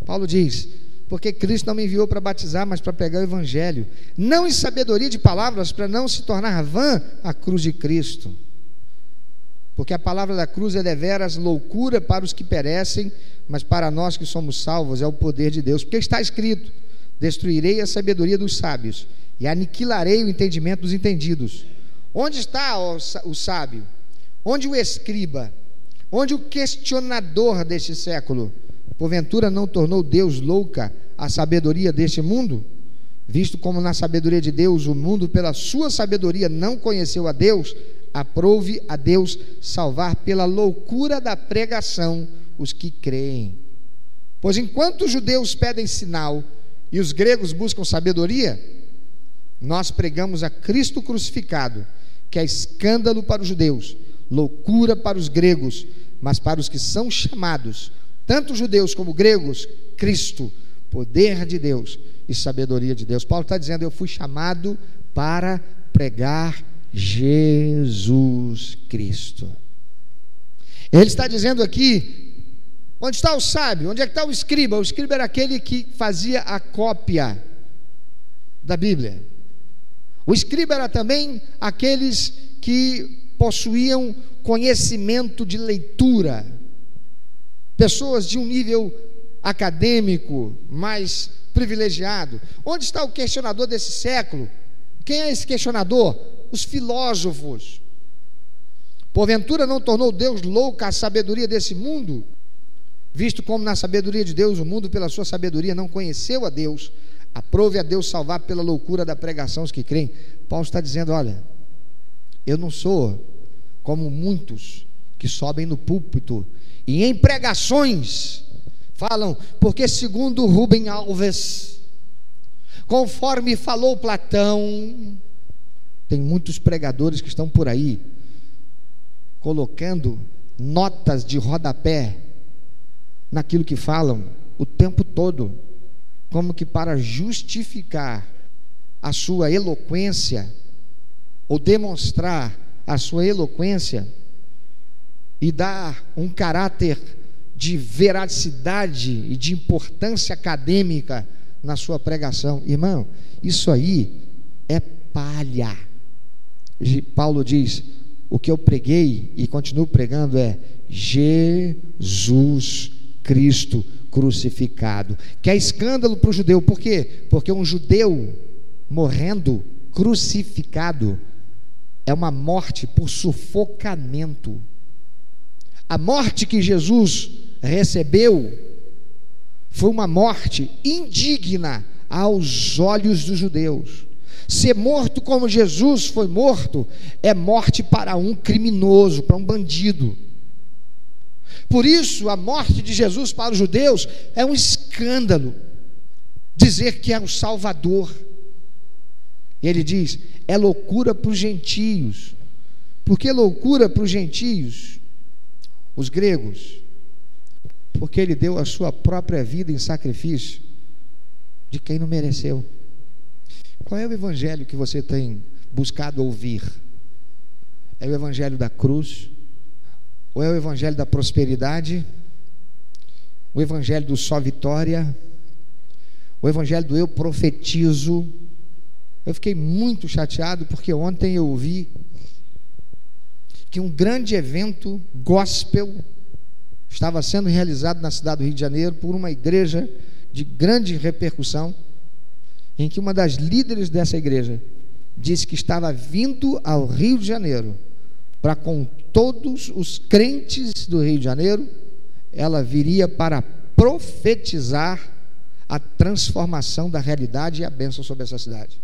Paulo diz: porque Cristo não me enviou para batizar, mas para pregar o Evangelho, não em sabedoria de palavras, para não se tornar vã a cruz de Cristo. Porque a palavra da cruz é deveras loucura para os que perecem, mas para nós que somos salvos é o poder de Deus. Porque está escrito: Destruirei a sabedoria dos sábios e aniquilarei o entendimento dos entendidos. Onde está o sábio? Onde o escriba? Onde o questionador deste século? Porventura não tornou Deus louca a sabedoria deste mundo? Visto como na sabedoria de Deus o mundo, pela sua sabedoria, não conheceu a Deus, aprove a Deus salvar pela loucura da pregação os que creem. Pois enquanto os judeus pedem sinal e os gregos buscam sabedoria, nós pregamos a Cristo crucificado, que é escândalo para os judeus, loucura para os gregos, mas para os que são chamados, tanto judeus como gregos, Cristo, poder de Deus e sabedoria de Deus. Paulo está dizendo: Eu fui chamado para pregar Jesus Cristo. Ele está dizendo aqui: onde está o sábio? Onde é que está o escriba? O escriba era aquele que fazia a cópia da Bíblia. O escriba era também aqueles que possuíam conhecimento de leitura pessoas de um nível acadêmico mais privilegiado. Onde está o questionador desse século? Quem é esse questionador? Os filósofos. Porventura não tornou Deus louca a sabedoria desse mundo? Visto como na sabedoria de Deus o mundo, pela sua sabedoria, não conheceu a Deus, aprove a Deus salvar pela loucura da pregação os que creem. Paulo está dizendo: olha, eu não sou como muitos que sobem no púlpito e em pregações falam, porque segundo Rubem Alves, conforme falou Platão, tem muitos pregadores que estão por aí colocando notas de rodapé naquilo que falam o tempo todo, como que para justificar a sua eloquência ou demonstrar a sua eloquência e dar um caráter de veracidade e de importância acadêmica na sua pregação. Irmão, isso aí é palha. Paulo diz: o que eu preguei e continuo pregando é Jesus Cristo crucificado. Que é escândalo para o judeu, por quê? Porque um judeu morrendo crucificado é uma morte por sufocamento. A morte que Jesus recebeu foi uma morte indigna aos olhos dos judeus. Ser morto como Jesus foi morto é morte para um criminoso, para um bandido. Por isso, a morte de Jesus para os judeus é um escândalo. Dizer que é o Salvador. Ele diz: é loucura para os gentios. Por que loucura para os gentios? Os gregos. Porque ele deu a sua própria vida em sacrifício de quem não mereceu. Qual é o evangelho que você tem buscado ouvir? É o evangelho da cruz? Ou é o evangelho da prosperidade? O evangelho do só vitória? O evangelho do eu profetizo? Eu fiquei muito chateado porque ontem eu ouvi que um grande evento gospel estava sendo realizado na cidade do Rio de Janeiro por uma igreja de grande repercussão, em que uma das líderes dessa igreja disse que estava vindo ao Rio de Janeiro para com todos os crentes do Rio de Janeiro, ela viria para profetizar a transformação da realidade e a bênção sobre essa cidade.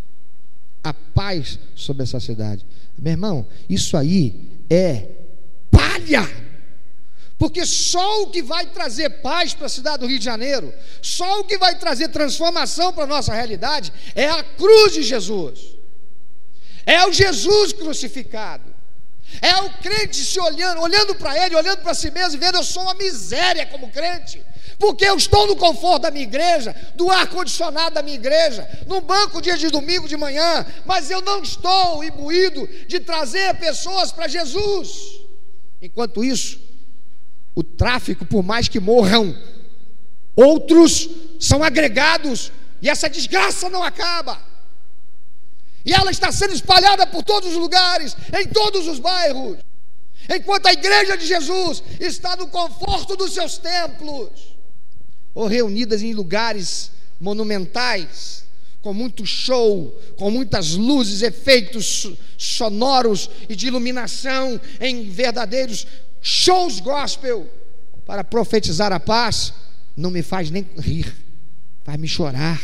A paz sobre essa cidade. Meu irmão, isso aí é palha. Porque só o que vai trazer paz para a cidade do Rio de Janeiro, só o que vai trazer transformação para a nossa realidade é a cruz de Jesus. É o Jesus crucificado. É o crente se olhando, olhando para ele, olhando para si mesmo e vendo eu sou uma miséria como crente. Porque eu estou no conforto da minha igreja, do ar-condicionado da minha igreja, no banco dia de domingo de manhã, mas eu não estou imbuído de trazer pessoas para Jesus. Enquanto isso, o tráfico, por mais que morram, outros são agregados e essa desgraça não acaba. E ela está sendo espalhada por todos os lugares, em todos os bairros. Enquanto a igreja de Jesus está no conforto dos seus templos, ou reunidas em lugares monumentais, com muito show, com muitas luzes, efeitos sonoros e de iluminação, em verdadeiros shows gospel, para profetizar a paz, não me faz nem rir, faz me chorar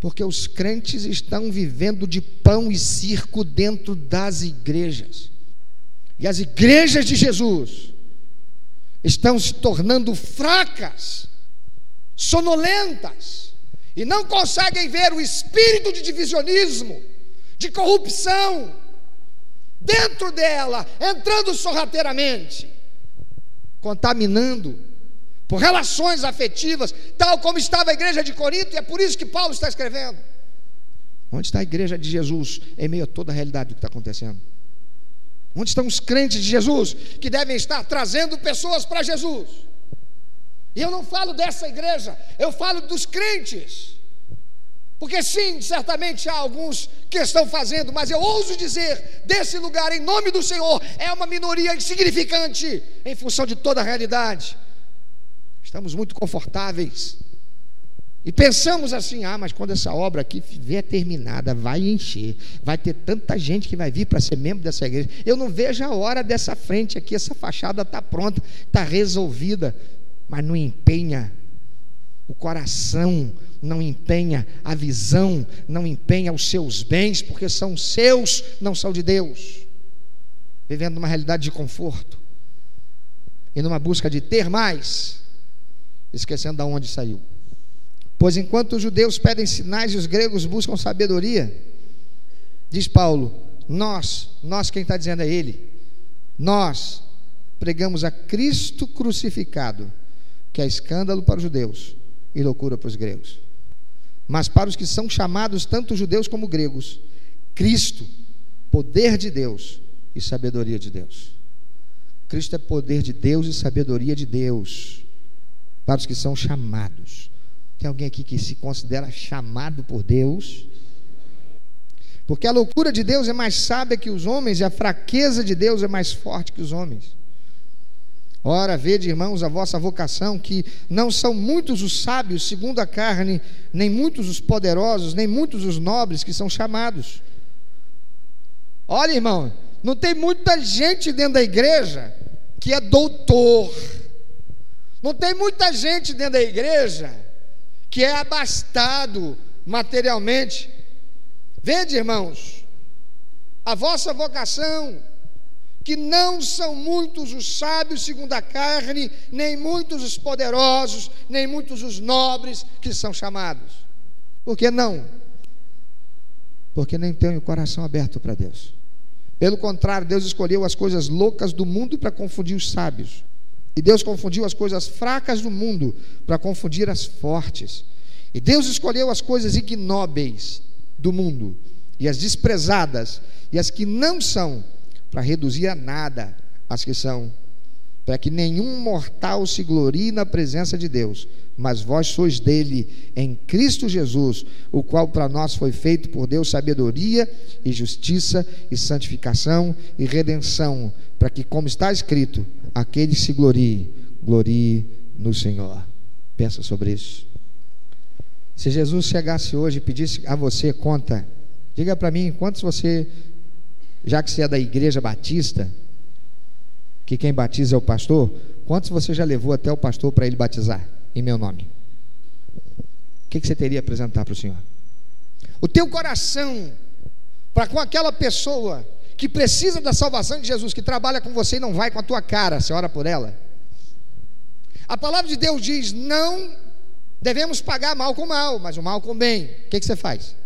porque os crentes estão vivendo de pão e circo dentro das igrejas. E as igrejas de Jesus estão se tornando fracas, sonolentas, e não conseguem ver o espírito de divisionismo, de corrupção, dentro dela, entrando sorrateiramente, contaminando por relações afetivas, tal como estava a igreja de Corinto, e é por isso que Paulo está escrevendo. Onde está a igreja de Jesus em meio a toda a realidade do que está acontecendo? Onde estão os crentes de Jesus que devem estar trazendo pessoas para Jesus? E eu não falo dessa igreja, eu falo dos crentes. Porque sim, certamente há alguns que estão fazendo, mas eu ouso dizer, desse lugar, em nome do Senhor, é uma minoria insignificante em função de toda a realidade. Estamos muito confortáveis. E pensamos assim: ah, mas quando essa obra aqui vier terminada, vai encher, vai ter tanta gente que vai vir para ser membro dessa igreja. Eu não vejo a hora dessa frente aqui, essa fachada está pronta, está resolvida, mas não empenha o coração, não empenha a visão, não empenha os seus bens, porque são seus, não são de Deus. Vivendo numa realidade de conforto e numa busca de ter mais esquecendo de onde saiu. Pois enquanto os judeus pedem sinais e os gregos buscam sabedoria, diz Paulo, nós, nós quem está dizendo é ele, nós pregamos a Cristo crucificado, que é escândalo para os judeus e loucura para os gregos. Mas para os que são chamados, tanto judeus como gregos, Cristo, poder de Deus e sabedoria de Deus. Cristo é poder de Deus e sabedoria de Deus para os que são chamados. Tem alguém aqui que se considera chamado por Deus? Porque a loucura de Deus é mais sábia que os homens e a fraqueza de Deus é mais forte que os homens. Ora, vede, irmãos, a vossa vocação, que não são muitos os sábios segundo a carne, nem muitos os poderosos, nem muitos os nobres que são chamados. Olha, irmão, não tem muita gente dentro da igreja que é doutor. Não tem muita gente dentro da igreja que é abastado materialmente. Vede, irmãos, a vossa vocação, que não são muitos os sábios segundo a carne, nem muitos os poderosos, nem muitos os nobres que são chamados. Por que não? Porque nem tem o coração aberto para Deus. Pelo contrário, Deus escolheu as coisas loucas do mundo para confundir os sábios. E Deus confundiu as coisas fracas do mundo para confundir as fortes. E Deus escolheu as coisas ignóbeis do mundo e as desprezadas e as que não são para reduzir a nada as que são, para que nenhum mortal se glorie na presença de Deus mas vós sois dele em Cristo Jesus, o qual para nós foi feito por Deus sabedoria e justiça e santificação e redenção, para que, como está escrito, aquele que se glorie, glorie no Senhor. Pensa sobre isso. Se Jesus chegasse hoje e pedisse a você conta, diga para mim quantos você, já que você é da igreja batista, que quem batiza é o pastor, quantos você já levou até o pastor para ele batizar? em meu nome. O que, que você teria a apresentar para o Senhor? O teu coração para com aquela pessoa que precisa da salvação de Jesus, que trabalha com você e não vai com a tua cara, você ora por ela. A palavra de Deus diz: não devemos pagar mal com mal, mas o mal com bem. O que, que você faz?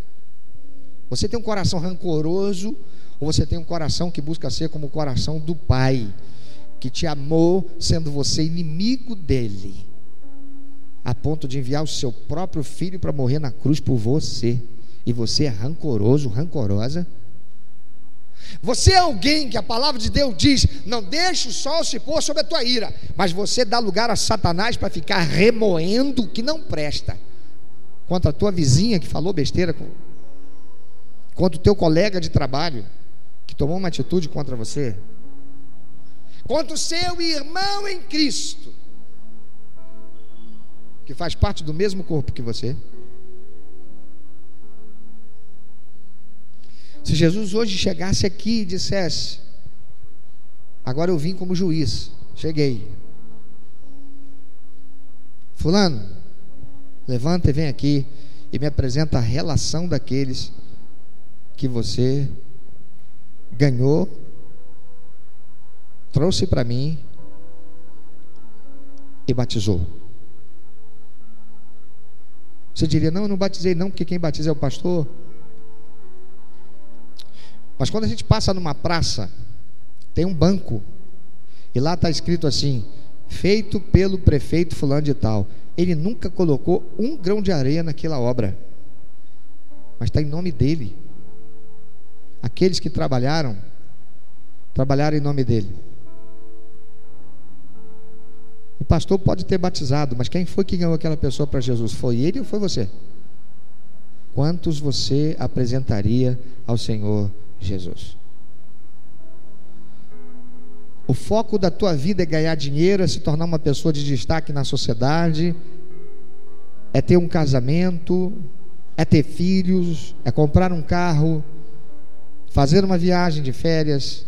Você tem um coração rancoroso ou você tem um coração que busca ser como o coração do Pai, que te amou sendo você inimigo dele? a ponto de enviar o seu próprio filho para morrer na cruz por você, e você é rancoroso, rancorosa. Você é alguém que a palavra de Deus diz: não deixe o sol se pôr sobre a tua ira, mas você dá lugar a Satanás para ficar remoendo o que não presta, contra a tua vizinha que falou besteira, contra o teu colega de trabalho que tomou uma atitude contra você, contra o seu irmão em Cristo que faz parte do mesmo corpo que você. Se Jesus hoje chegasse aqui e dissesse: Agora eu vim como juiz, cheguei. Fulano, levanta e vem aqui e me apresenta a relação daqueles que você ganhou, trouxe para mim e batizou. Você diria, não, eu não batizei não, porque quem batiza é o pastor. Mas quando a gente passa numa praça, tem um banco, e lá está escrito assim: feito pelo prefeito fulano de tal. Ele nunca colocou um grão de areia naquela obra, mas está em nome dele. Aqueles que trabalharam, trabalharam em nome dele. O pastor pode ter batizado, mas quem foi que ganhou aquela pessoa para Jesus? Foi ele ou foi você? Quantos você apresentaria ao Senhor Jesus? O foco da tua vida é ganhar dinheiro, é se tornar uma pessoa de destaque na sociedade, é ter um casamento, é ter filhos, é comprar um carro, fazer uma viagem de férias,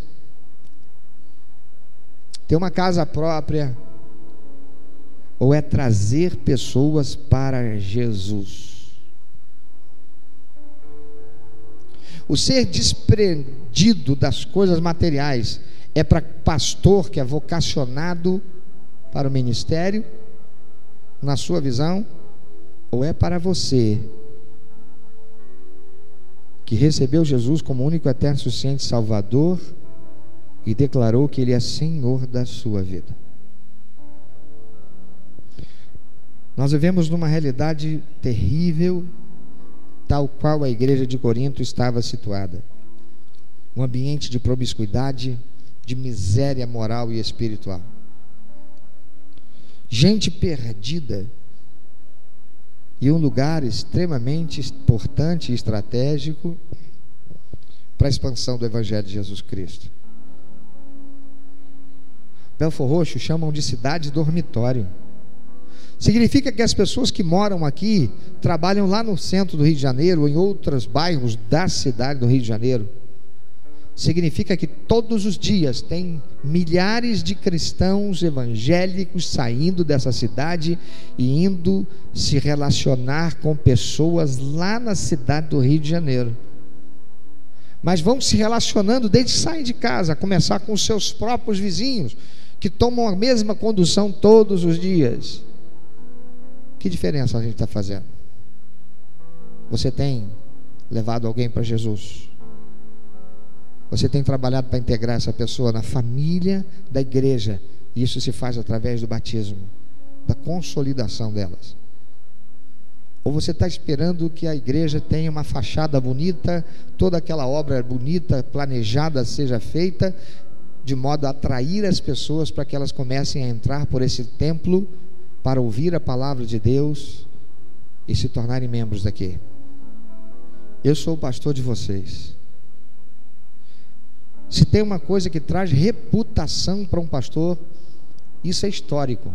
ter uma casa própria, ou é trazer pessoas para Jesus? O ser desprendido das coisas materiais é para pastor que é vocacionado para o ministério, na sua visão, ou é para você que recebeu Jesus como único eterno suficiente Salvador e declarou que Ele é Senhor da sua vida? Nós vivemos numa realidade terrível, tal qual a igreja de Corinto estava situada. Um ambiente de promiscuidade, de miséria moral e espiritual. Gente perdida. E um lugar extremamente importante e estratégico para a expansão do Evangelho de Jesus Cristo. Belfor Roxo chamam de cidade dormitório. Significa que as pessoas que moram aqui trabalham lá no centro do Rio de Janeiro ou em outros bairros da cidade do Rio de Janeiro. Significa que todos os dias tem milhares de cristãos evangélicos saindo dessa cidade e indo se relacionar com pessoas lá na cidade do Rio de Janeiro. Mas vão se relacionando desde que saem de casa, a começar com seus próprios vizinhos, que tomam a mesma condução todos os dias. Que diferença a gente está fazendo? Você tem levado alguém para Jesus? Você tem trabalhado para integrar essa pessoa na família da igreja? E isso se faz através do batismo, da consolidação delas. Ou você está esperando que a igreja tenha uma fachada bonita, toda aquela obra bonita, planejada seja feita, de modo a atrair as pessoas para que elas comecem a entrar por esse templo para ouvir a palavra de Deus e se tornarem membros daqui. Eu sou o pastor de vocês. Se tem uma coisa que traz reputação para um pastor, isso é histórico.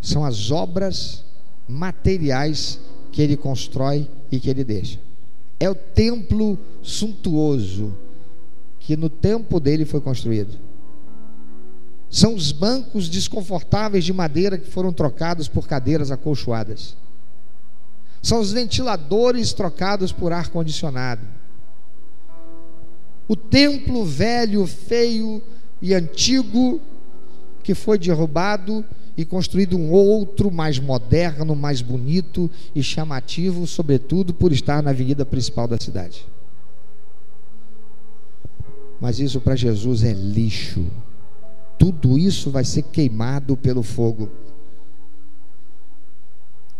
São as obras materiais que ele constrói e que ele deixa. É o templo suntuoso que no tempo dele foi construído. São os bancos desconfortáveis de madeira que foram trocados por cadeiras acolchoadas. São os ventiladores trocados por ar condicionado. O templo velho, feio e antigo que foi derrubado e construído um outro mais moderno, mais bonito e chamativo, sobretudo por estar na avenida principal da cidade. Mas isso para Jesus é lixo tudo isso vai ser queimado pelo fogo.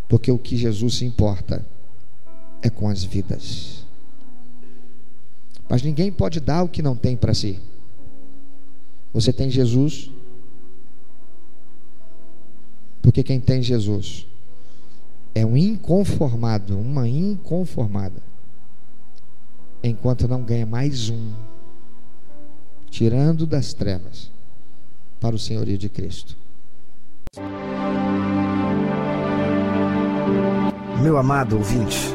Porque o que Jesus se importa é com as vidas. Mas ninguém pode dar o que não tem para si. Você tem Jesus, porque quem tem Jesus é um inconformado, uma inconformada, enquanto não ganha mais um, tirando das trevas para o senhorio de Cristo. Meu amado ouvinte,